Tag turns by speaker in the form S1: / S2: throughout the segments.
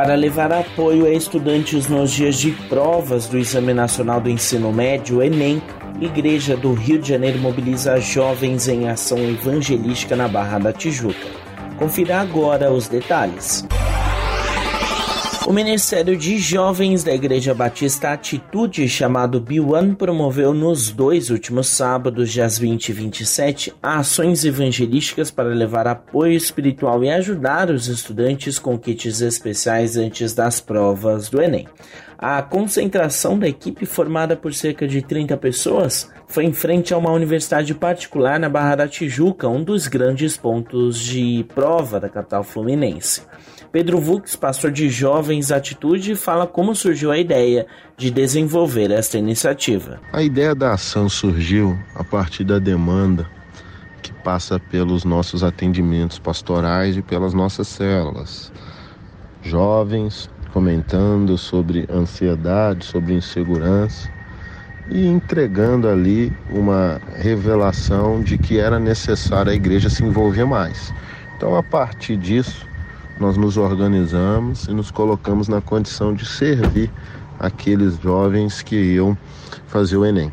S1: para levar apoio a estudantes nos dias de provas do Exame Nacional do Ensino Médio, Enem, Igreja do Rio de Janeiro mobiliza jovens em ação evangelística na Barra da Tijuca. Confira agora os detalhes. O Ministério de Jovens da Igreja Batista Atitude, chamado B1, promoveu nos dois últimos sábados, dias 20 e 27, ações evangelísticas para levar apoio espiritual e ajudar os estudantes com kits especiais antes das provas do Enem. A concentração da equipe, formada por cerca de 30 pessoas, foi em frente a uma universidade particular na Barra da Tijuca, um dos grandes pontos de prova da capital fluminense. Pedro Vux, pastor de Jovens Atitude, fala como surgiu a ideia de desenvolver esta iniciativa.
S2: A ideia da ação surgiu a partir da demanda que passa pelos nossos atendimentos pastorais e pelas nossas células. Jovens comentando sobre ansiedade, sobre insegurança e entregando ali uma revelação de que era necessário a igreja se envolver mais. Então, a partir disso, nós nos organizamos e nos colocamos na condição de servir aqueles jovens que iam fazer o Enem.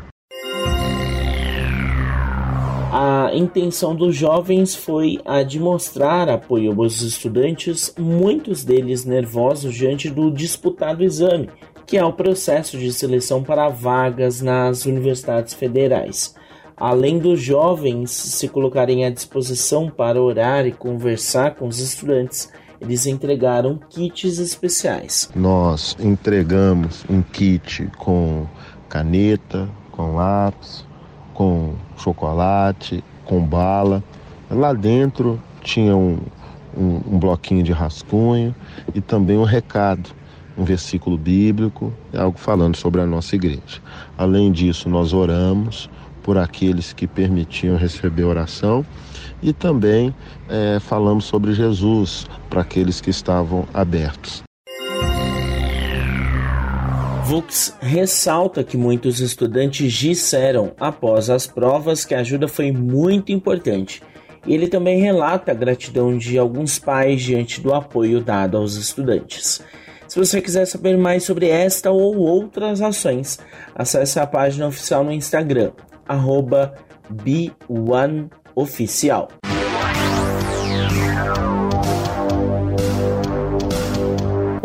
S1: A intenção dos jovens foi a de mostrar apoio aos estudantes, muitos deles nervosos diante do disputado exame, que é o processo de seleção para vagas nas universidades federais. Além dos jovens se colocarem à disposição para orar e conversar com os estudantes, eles entregaram kits especiais.
S2: Nós entregamos um kit com caneta, com lápis, chocolate, com bala. Lá dentro tinha um, um, um bloquinho de rascunho e também um recado um versículo bíblico, algo falando sobre a nossa igreja. Além disso, nós oramos por aqueles que permitiam receber oração e também é, falamos sobre Jesus para aqueles que estavam abertos.
S1: Vux ressalta que muitos estudantes disseram após as provas que a ajuda foi muito importante. Ele também relata a gratidão de alguns pais diante do apoio dado aos estudantes. Se você quiser saber mais sobre esta ou outras ações, acesse a página oficial no Instagram, arroba B1Oficial.